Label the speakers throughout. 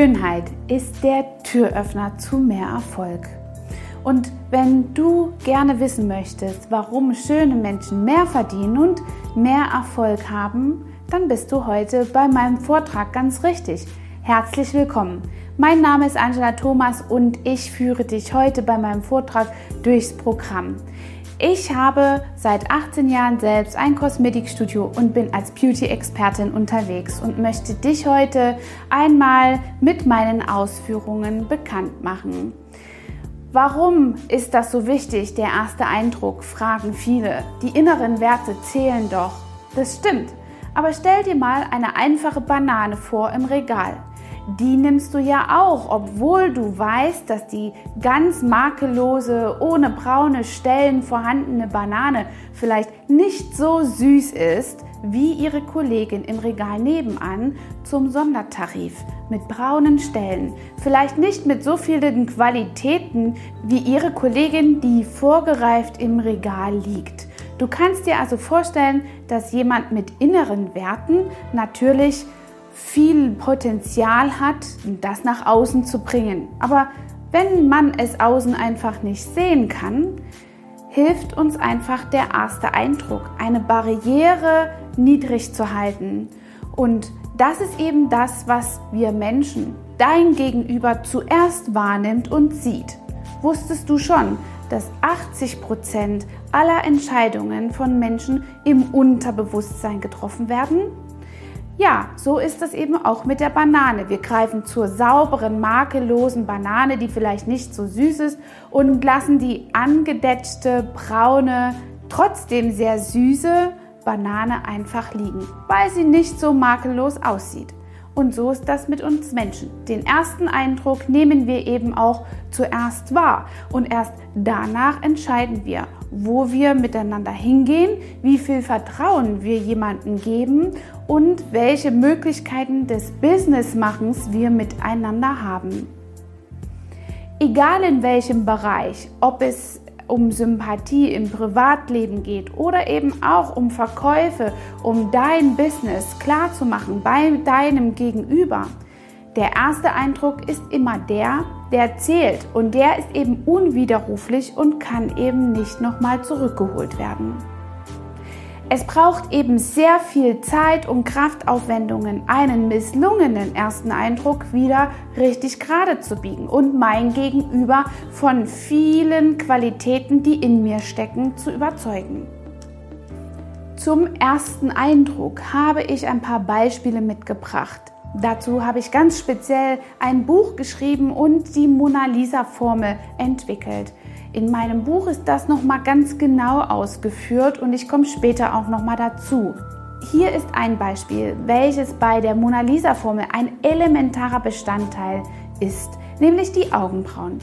Speaker 1: Schönheit ist der Türöffner zu mehr Erfolg. Und wenn du gerne wissen möchtest, warum schöne Menschen mehr verdienen und mehr Erfolg haben, dann bist du heute bei meinem Vortrag ganz richtig. Herzlich willkommen. Mein Name ist Angela Thomas und ich führe dich heute bei meinem Vortrag durchs Programm. Ich habe seit 18 Jahren selbst ein Kosmetikstudio und bin als Beauty-Expertin unterwegs und möchte dich heute einmal mit meinen Ausführungen bekannt machen. Warum ist das so wichtig, der erste Eindruck, fragen viele. Die inneren Werte zählen doch. Das stimmt. Aber stell dir mal eine einfache Banane vor im Regal die nimmst du ja auch, obwohl du weißt, dass die ganz makellose, ohne braune Stellen vorhandene Banane vielleicht nicht so süß ist wie ihre Kollegin im Regal nebenan zum Sondertarif mit braunen Stellen, vielleicht nicht mit so vielen Qualitäten wie ihre Kollegin, die vorgereift im Regal liegt. Du kannst dir also vorstellen, dass jemand mit inneren Werten natürlich viel Potenzial hat, das nach außen zu bringen. Aber wenn man es außen einfach nicht sehen kann, hilft uns einfach der erste Eindruck, eine Barriere niedrig zu halten. Und das ist eben das, was wir Menschen, dein Gegenüber zuerst wahrnimmt und sieht. Wusstest du schon, dass 80 Prozent aller Entscheidungen von Menschen im Unterbewusstsein getroffen werden? Ja, so ist es eben auch mit der Banane. Wir greifen zur sauberen, makellosen Banane, die vielleicht nicht so süß ist, und lassen die angedetschte, braune, trotzdem sehr süße Banane einfach liegen, weil sie nicht so makellos aussieht. Und so ist das mit uns Menschen. Den ersten Eindruck nehmen wir eben auch zuerst wahr und erst danach entscheiden wir, wo wir miteinander hingehen, wie viel Vertrauen wir jemandem geben und welche Möglichkeiten des Businessmachens wir miteinander haben. Egal in welchem Bereich, ob es um Sympathie im Privatleben geht oder eben auch um Verkäufe, um dein Business klarzumachen bei deinem Gegenüber. Der erste Eindruck ist immer der, der zählt und der ist eben unwiderruflich und kann eben nicht nochmal zurückgeholt werden. Es braucht eben sehr viel Zeit und Kraftaufwendungen, einen misslungenen ersten Eindruck wieder richtig gerade zu biegen und mein Gegenüber von vielen Qualitäten, die in mir stecken, zu überzeugen. Zum ersten Eindruck habe ich ein paar Beispiele mitgebracht. Dazu habe ich ganz speziell ein Buch geschrieben und die Mona Lisa Formel entwickelt. In meinem Buch ist das noch mal ganz genau ausgeführt und ich komme später auch noch mal dazu. Hier ist ein Beispiel, welches bei der Mona Lisa Formel ein elementarer Bestandteil ist, nämlich die Augenbrauen.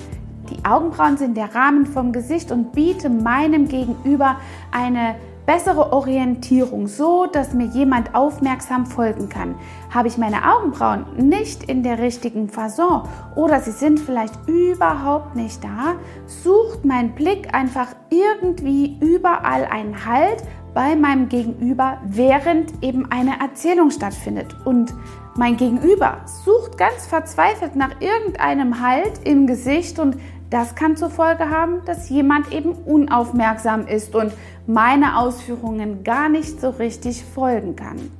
Speaker 1: Die Augenbrauen sind der Rahmen vom Gesicht und bieten meinem Gegenüber eine bessere Orientierung, so dass mir jemand aufmerksam folgen kann. Habe ich meine Augenbrauen nicht in der richtigen Fasson oder sie sind vielleicht überhaupt nicht da, sucht mein Blick einfach irgendwie überall einen Halt bei meinem Gegenüber, während eben eine Erzählung stattfindet. Und mein Gegenüber sucht ganz verzweifelt nach irgendeinem Halt im Gesicht und das kann zur Folge haben, dass jemand eben unaufmerksam ist und meine Ausführungen gar nicht so richtig folgen kann.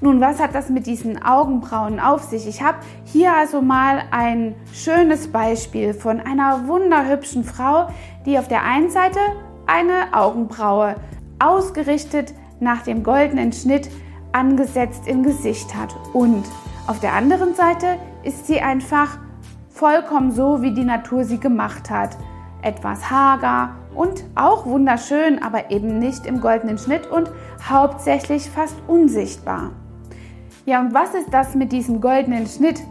Speaker 1: Nun, was hat das mit diesen Augenbrauen auf sich? Ich habe hier also mal ein schönes Beispiel von einer wunderhübschen Frau, die auf der einen Seite eine Augenbraue ausgerichtet nach dem goldenen Schnitt angesetzt im Gesicht hat. Und auf der anderen Seite ist sie einfach vollkommen so, wie die Natur sie gemacht hat. Etwas hager und auch wunderschön, aber eben nicht im goldenen Schnitt und hauptsächlich fast unsichtbar. Ja, und was ist das mit diesem goldenen Schnitt?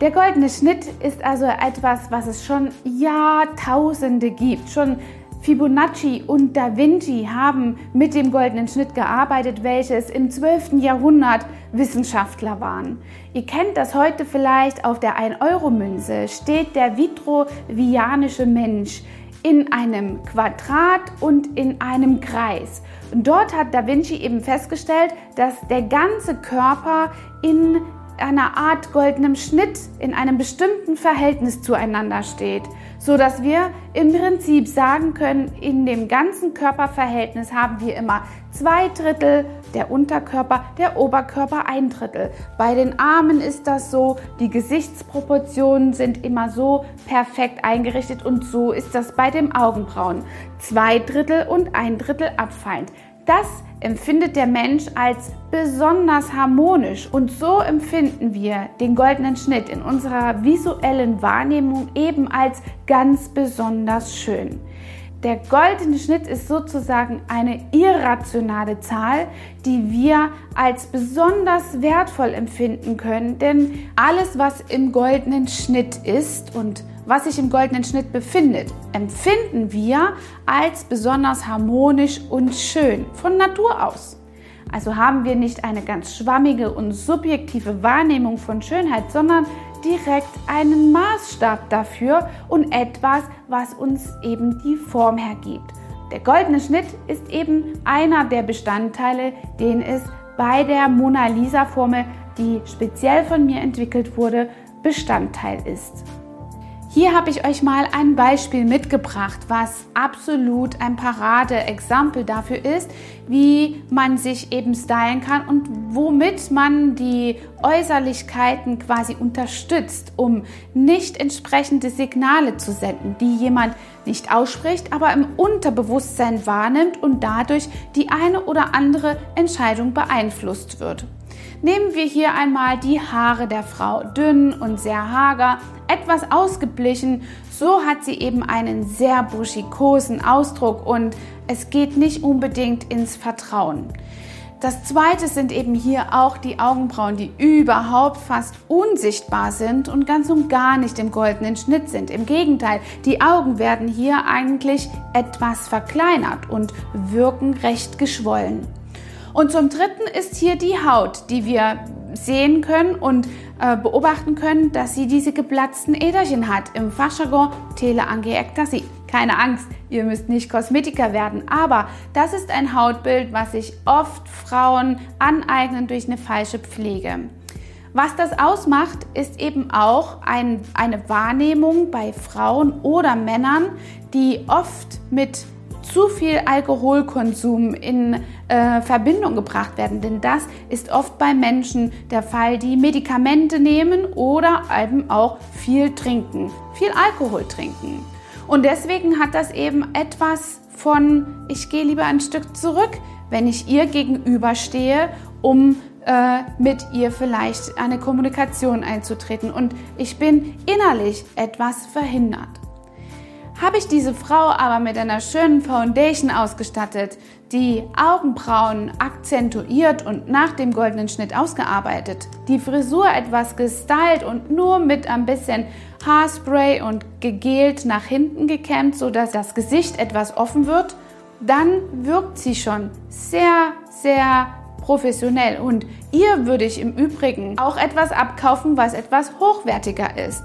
Speaker 1: Der goldene Schnitt ist also etwas, was es schon Jahrtausende gibt. Schon Fibonacci und Da Vinci haben mit dem goldenen Schnitt gearbeitet, welches im 12. Jahrhundert Wissenschaftler waren. Ihr kennt das heute vielleicht auf der 1-Euro-Münze, steht der vitruvianische Mensch in einem Quadrat und in einem Kreis. Und dort hat Da Vinci eben festgestellt, dass der ganze Körper in einer Art goldenem Schnitt in einem bestimmten Verhältnis zueinander steht, so dass wir im Prinzip sagen können, in dem ganzen Körperverhältnis haben wir immer zwei Drittel der Unterkörper, der Oberkörper ein Drittel. Bei den Armen ist das so, die Gesichtsproportionen sind immer so perfekt eingerichtet und so ist das bei den Augenbrauen. Zwei Drittel und ein Drittel abfallend. Das empfindet der Mensch als besonders harmonisch und so empfinden wir den goldenen Schnitt in unserer visuellen Wahrnehmung eben als ganz besonders schön. Der goldene Schnitt ist sozusagen eine irrationale Zahl, die wir als besonders wertvoll empfinden können, denn alles, was im goldenen Schnitt ist und was sich im goldenen Schnitt befindet, empfinden wir als besonders harmonisch und schön von Natur aus. Also haben wir nicht eine ganz schwammige und subjektive Wahrnehmung von Schönheit, sondern direkt einen Maßstab dafür und etwas, was uns eben die Form hergibt. Der goldene Schnitt ist eben einer der Bestandteile, den es bei der Mona Lisa Formel, die speziell von mir entwickelt wurde, Bestandteil ist. Hier habe ich euch mal ein Beispiel mitgebracht, was absolut ein Paradeexempel dafür ist, wie man sich eben stylen kann und womit man die Äußerlichkeiten quasi unterstützt, um nicht entsprechende Signale zu senden, die jemand nicht ausspricht, aber im Unterbewusstsein wahrnimmt und dadurch die eine oder andere Entscheidung beeinflusst wird. Nehmen wir hier einmal die Haare der Frau, dünn und sehr hager, etwas ausgeblichen. So hat sie eben einen sehr buschikosen Ausdruck und es geht nicht unbedingt ins Vertrauen. Das zweite sind eben hier auch die Augenbrauen, die überhaupt fast unsichtbar sind und ganz und gar nicht im goldenen Schnitt sind. Im Gegenteil, die Augen werden hier eigentlich etwas verkleinert und wirken recht geschwollen. Und zum Dritten ist hier die Haut, die wir sehen können und äh, beobachten können, dass sie diese geplatzten Äderchen hat. Im Fachjargon Teleangiektasie. Keine Angst, ihr müsst nicht Kosmetiker werden, aber das ist ein Hautbild, was sich oft Frauen aneignen durch eine falsche Pflege. Was das ausmacht, ist eben auch ein, eine Wahrnehmung bei Frauen oder Männern, die oft mit zu viel Alkoholkonsum in äh, Verbindung gebracht werden. Denn das ist oft bei Menschen der Fall, die Medikamente nehmen oder eben auch viel trinken, viel Alkohol trinken. Und deswegen hat das eben etwas von, ich gehe lieber ein Stück zurück, wenn ich ihr gegenüberstehe, um äh, mit ihr vielleicht eine Kommunikation einzutreten. Und ich bin innerlich etwas verhindert. Habe ich diese Frau aber mit einer schönen Foundation ausgestattet, die Augenbrauen akzentuiert und nach dem goldenen Schnitt ausgearbeitet, die Frisur etwas gestylt und nur mit ein bisschen Haarspray und gegelt nach hinten gekämmt, sodass das Gesicht etwas offen wird, dann wirkt sie schon sehr, sehr professionell. Und ihr würde ich im Übrigen auch etwas abkaufen, was etwas hochwertiger ist.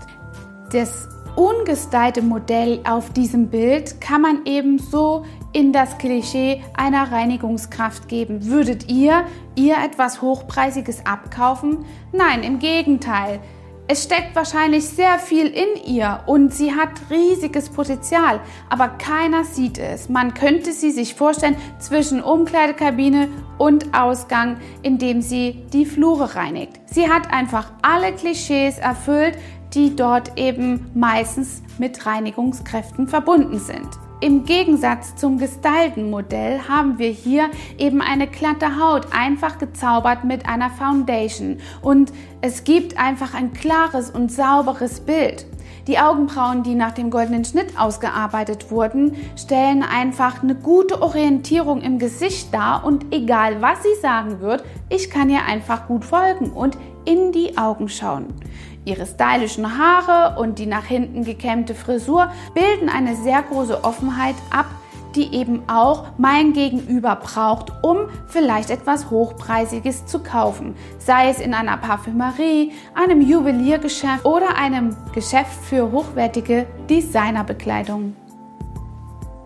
Speaker 1: Das ungestylte Modell auf diesem Bild kann man eben so in das Klischee einer Reinigungskraft geben. Würdet ihr ihr etwas Hochpreisiges abkaufen? Nein, im Gegenteil. Es steckt wahrscheinlich sehr viel in ihr und sie hat riesiges Potenzial, aber keiner sieht es. Man könnte sie sich vorstellen zwischen Umkleidekabine und Ausgang, indem sie die Flure reinigt. Sie hat einfach alle Klischees erfüllt, die dort eben meistens mit Reinigungskräften verbunden sind. Im Gegensatz zum gestylten Modell haben wir hier eben eine glatte Haut, einfach gezaubert mit einer Foundation. Und es gibt einfach ein klares und sauberes Bild. Die Augenbrauen, die nach dem goldenen Schnitt ausgearbeitet wurden, stellen einfach eine gute Orientierung im Gesicht dar und egal was sie sagen wird, ich kann ihr einfach gut folgen und in die Augen schauen. Ihre stylischen Haare und die nach hinten gekämmte Frisur bilden eine sehr große Offenheit ab, die eben auch mein Gegenüber braucht, um vielleicht etwas Hochpreisiges zu kaufen. Sei es in einer Parfümerie, einem Juweliergeschäft oder einem Geschäft für hochwertige Designerbekleidung.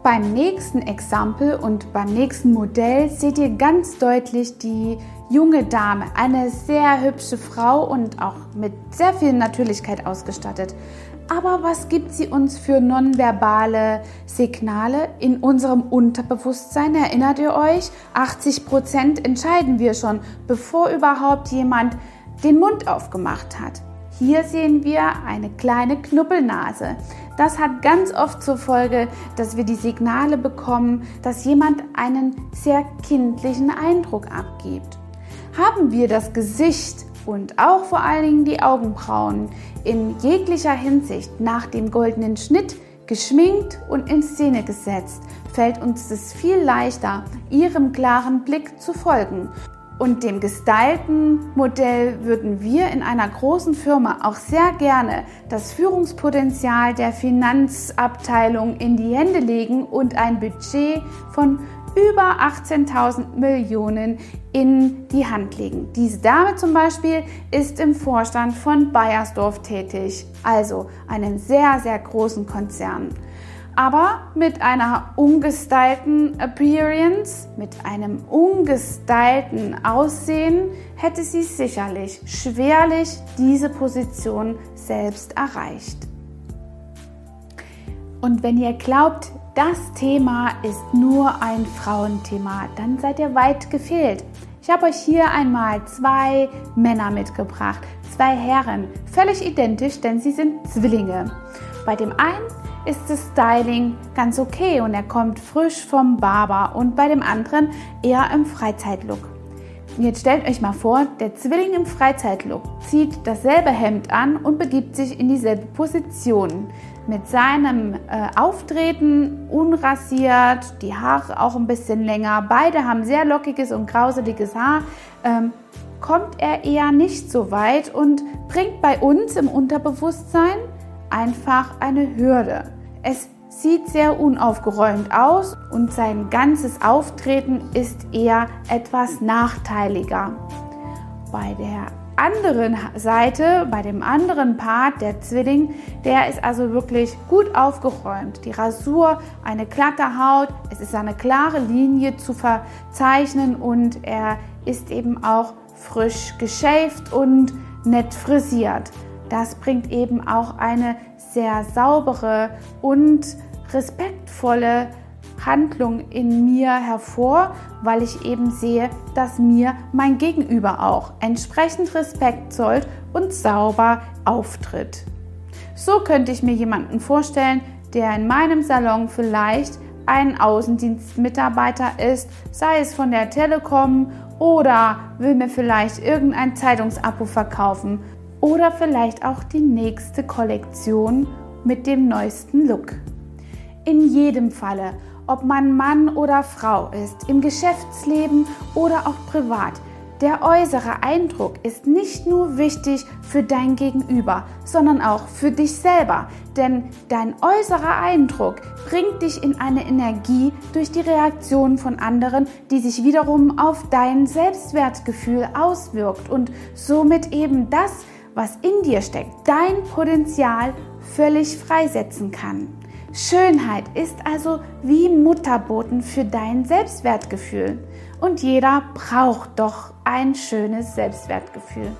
Speaker 1: Beim nächsten Exempel und beim nächsten Modell seht ihr ganz deutlich die junge Dame, eine sehr hübsche Frau und auch mit sehr viel Natürlichkeit ausgestattet. Aber was gibt sie uns für nonverbale Signale in unserem Unterbewusstsein? Erinnert ihr euch? 80 Prozent entscheiden wir schon, bevor überhaupt jemand den Mund aufgemacht hat. Hier sehen wir eine kleine Knuppelnase. Das hat ganz oft zur Folge, dass wir die Signale bekommen, dass jemand einen sehr kindlichen Eindruck abgibt. Haben wir das Gesicht und auch vor allen Dingen die Augenbrauen in jeglicher Hinsicht nach dem goldenen Schnitt geschminkt und in Szene gesetzt, fällt uns es viel leichter, ihrem klaren Blick zu folgen. Und dem gestylten Modell würden wir in einer großen Firma auch sehr gerne das Führungspotenzial der Finanzabteilung in die Hände legen und ein Budget von über 18.000 Millionen in die Hand legen. Diese Dame zum Beispiel ist im Vorstand von Bayersdorf tätig, also einem sehr, sehr großen Konzern. Aber mit einer ungestylten Appearance, mit einem ungestylten Aussehen hätte sie sicherlich schwerlich diese Position selbst erreicht. Und wenn ihr glaubt, das Thema ist nur ein Frauenthema, dann seid ihr weit gefehlt. Ich habe euch hier einmal zwei Männer mitgebracht, zwei Herren, völlig identisch, denn sie sind Zwillinge. Bei dem einen ist das Styling ganz okay und er kommt frisch vom Barber und bei dem anderen eher im Freizeitlook. Jetzt stellt euch mal vor, der Zwilling im Freizeitlook zieht dasselbe Hemd an und begibt sich in dieselbe Position mit seinem äh, Auftreten unrasiert, die Haare auch ein bisschen länger, beide haben sehr lockiges und grauseliges Haar, ähm, kommt er eher nicht so weit und bringt bei uns im Unterbewusstsein einfach eine Hürde. Es sieht sehr unaufgeräumt aus und sein ganzes Auftreten ist eher etwas nachteiliger. Bei der anderen Seite, bei dem anderen Part, der Zwilling, der ist also wirklich gut aufgeräumt. Die Rasur, eine glatte Haut, es ist eine klare Linie zu verzeichnen und er ist eben auch frisch geschäft und nett frisiert. Das bringt eben auch eine sehr saubere und respektvolle Handlung in mir hervor, weil ich eben sehe, dass mir mein Gegenüber auch entsprechend Respekt zollt und sauber auftritt. So könnte ich mir jemanden vorstellen, der in meinem Salon vielleicht ein Außendienstmitarbeiter ist, sei es von der Telekom oder will mir vielleicht irgendein Zeitungsabo verkaufen oder vielleicht auch die nächste Kollektion mit dem neuesten Look. In jedem Falle ob man Mann oder Frau ist, im Geschäftsleben oder auch privat. Der äußere Eindruck ist nicht nur wichtig für dein Gegenüber, sondern auch für dich selber. Denn dein äußerer Eindruck bringt dich in eine Energie durch die Reaktion von anderen, die sich wiederum auf dein Selbstwertgefühl auswirkt und somit eben das, was in dir steckt, dein Potenzial völlig freisetzen kann. Schönheit ist also wie Mutterboten für dein Selbstwertgefühl. Und jeder braucht doch ein schönes Selbstwertgefühl.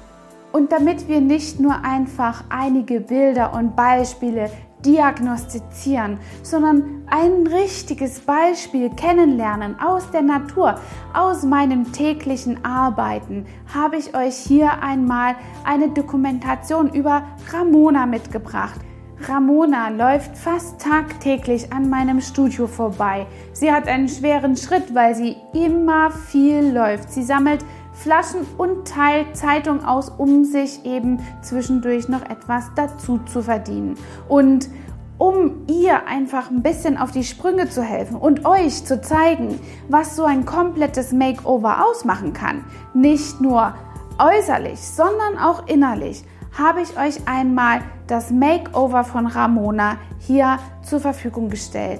Speaker 1: Und damit wir nicht nur einfach einige Bilder und Beispiele diagnostizieren, sondern ein richtiges Beispiel kennenlernen aus der Natur, aus meinem täglichen Arbeiten, habe ich euch hier einmal eine Dokumentation über Ramona mitgebracht. Ramona läuft fast tagtäglich an meinem Studio vorbei. Sie hat einen schweren Schritt, weil sie immer viel läuft. Sie sammelt Flaschen und teilt Zeitung aus, um sich eben zwischendurch noch etwas dazu zu verdienen. Und um ihr einfach ein bisschen auf die Sprünge zu helfen und euch zu zeigen, was so ein komplettes Makeover ausmachen kann. Nicht nur äußerlich, sondern auch innerlich habe ich euch einmal das Makeover von Ramona hier zur Verfügung gestellt.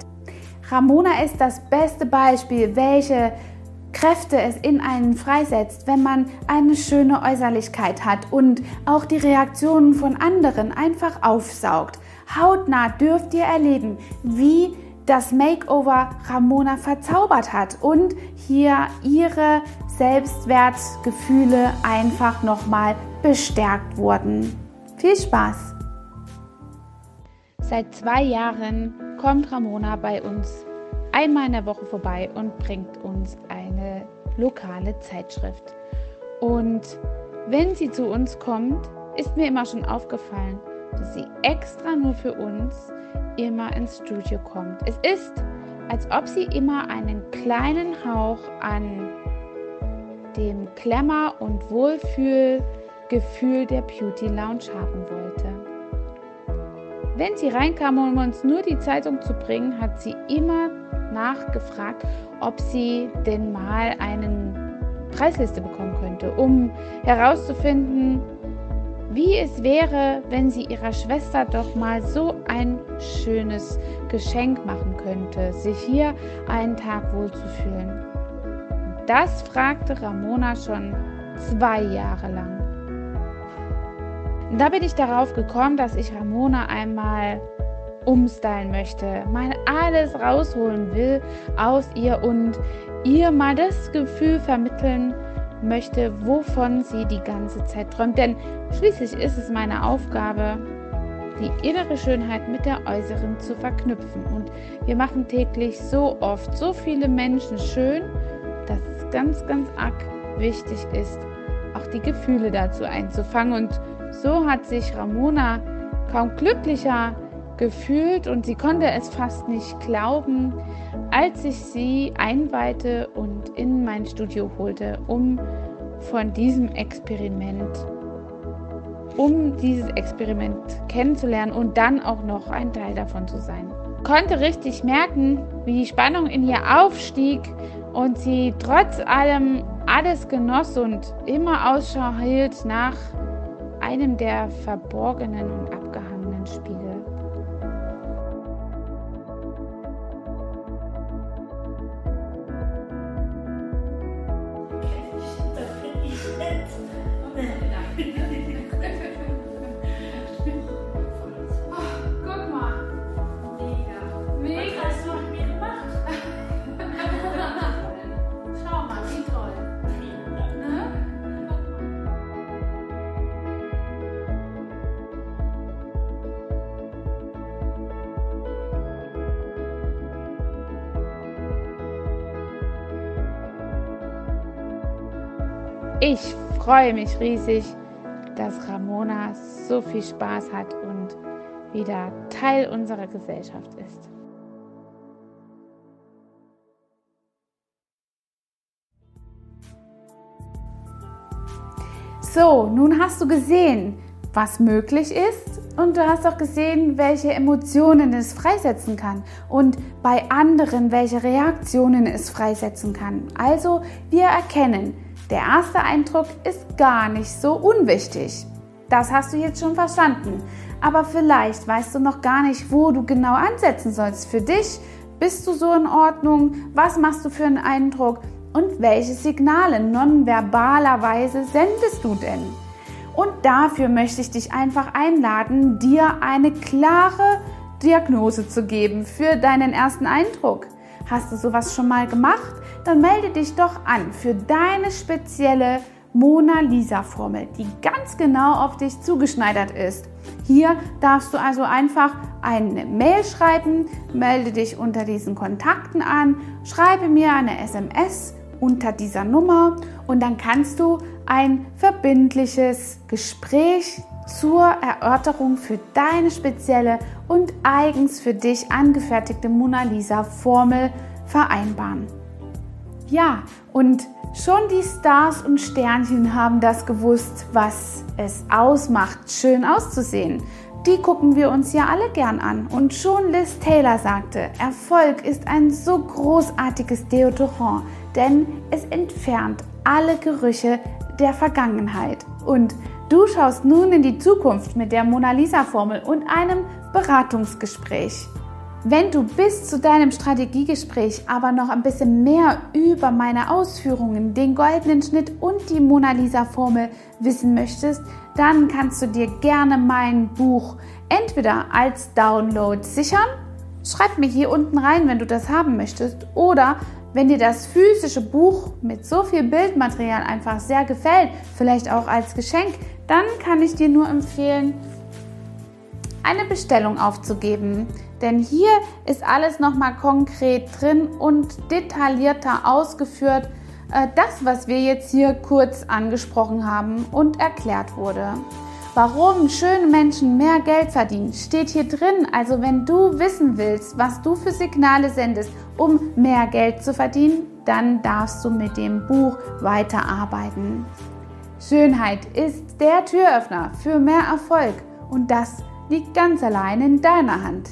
Speaker 1: Ramona ist das beste Beispiel, welche Kräfte es in einen freisetzt, wenn man eine schöne Äußerlichkeit hat und auch die Reaktionen von anderen einfach aufsaugt. Hautnah dürft ihr erleben, wie das Makeover Ramona verzaubert hat und hier ihre Selbstwertgefühle einfach nochmal bestärkt wurden. Viel Spaß! Seit zwei Jahren kommt Ramona bei uns einmal in der Woche vorbei und bringt uns eine lokale Zeitschrift. Und wenn sie zu uns kommt, ist mir immer schon aufgefallen, dass sie extra nur für uns immer ins Studio kommt. Es ist, als ob sie immer einen kleinen Hauch an dem Klemmer- und Wohlfühlgefühl der Beauty Lounge haben wollte. Wenn sie reinkam, um uns nur die Zeitung zu bringen, hat sie immer nachgefragt, ob sie denn mal eine Preisliste bekommen könnte, um herauszufinden, wie es wäre, wenn sie ihrer Schwester doch mal so ein schönes Geschenk machen könnte, sich hier einen Tag wohlzufühlen. Das fragte Ramona schon zwei Jahre lang. Da bin ich darauf gekommen, dass ich Ramona einmal umstylen möchte, mal alles rausholen will aus ihr und ihr mal das Gefühl vermitteln möchte, wovon sie die ganze Zeit träumt. Denn schließlich ist es meine Aufgabe, die innere Schönheit mit der äußeren zu verknüpfen. Und wir machen täglich so oft so viele Menschen schön, dass es ganz, ganz arg wichtig ist, auch die Gefühle dazu einzufangen. Und so hat sich Ramona kaum glücklicher gefühlt und sie konnte es fast nicht glauben, als ich sie einweihte und in mein Studio holte, um von diesem Experiment, um dieses Experiment kennenzulernen und dann auch noch ein Teil davon zu sein. Konnte richtig merken, wie die Spannung in ihr aufstieg und sie trotz allem alles genoss und immer Ausschau hielt nach einem der verborgenen und abgehangenen Spiegel. Ich freue mich riesig, dass Ramona so viel Spaß hat und wieder Teil unserer Gesellschaft ist. So, nun hast du gesehen, was möglich ist und du hast auch gesehen, welche Emotionen es freisetzen kann und bei anderen, welche Reaktionen es freisetzen kann. Also wir erkennen, der erste Eindruck ist gar nicht so unwichtig. Das hast du jetzt schon verstanden. Aber vielleicht weißt du noch gar nicht, wo du genau ansetzen sollst. Für dich bist du so in Ordnung? Was machst du für einen Eindruck? Und welche Signale nonverbalerweise sendest du denn? Und dafür möchte ich dich einfach einladen, dir eine klare Diagnose zu geben für deinen ersten Eindruck. Hast du sowas schon mal gemacht? Dann melde dich doch an für deine spezielle Mona Lisa Formel, die ganz genau auf dich zugeschneidert ist. Hier darfst du also einfach eine Mail schreiben, melde dich unter diesen Kontakten an, schreibe mir eine SMS unter dieser Nummer und dann kannst du ein verbindliches Gespräch zur Erörterung für deine spezielle und eigens für dich angefertigte Mona Lisa Formel vereinbaren. Ja, und schon die Stars und Sternchen haben das gewusst, was es ausmacht, schön auszusehen. Die gucken wir uns ja alle gern an. Und schon Liz Taylor sagte, Erfolg ist ein so großartiges Deodorant, denn es entfernt alle Gerüche der Vergangenheit. Und Du schaust nun in die Zukunft mit der Mona Lisa Formel und einem Beratungsgespräch. Wenn du bis zu deinem Strategiegespräch aber noch ein bisschen mehr über meine Ausführungen, den goldenen Schnitt und die Mona Lisa Formel wissen möchtest, dann kannst du dir gerne mein Buch entweder als Download sichern schreib mir hier unten rein, wenn du das haben möchtest. Oder wenn dir das physische Buch mit so viel Bildmaterial einfach sehr gefällt, vielleicht auch als Geschenk, dann kann ich dir nur empfehlen, eine Bestellung aufzugeben. Denn hier ist alles nochmal konkret drin und detaillierter ausgeführt, äh, das, was wir jetzt hier kurz angesprochen haben und erklärt wurde. Warum schöne Menschen mehr Geld verdienen, steht hier drin. Also wenn du wissen willst, was du für Signale sendest, um mehr Geld zu verdienen, dann darfst du mit dem Buch weiterarbeiten. Schönheit ist der Türöffner für mehr Erfolg und das liegt ganz allein in deiner Hand.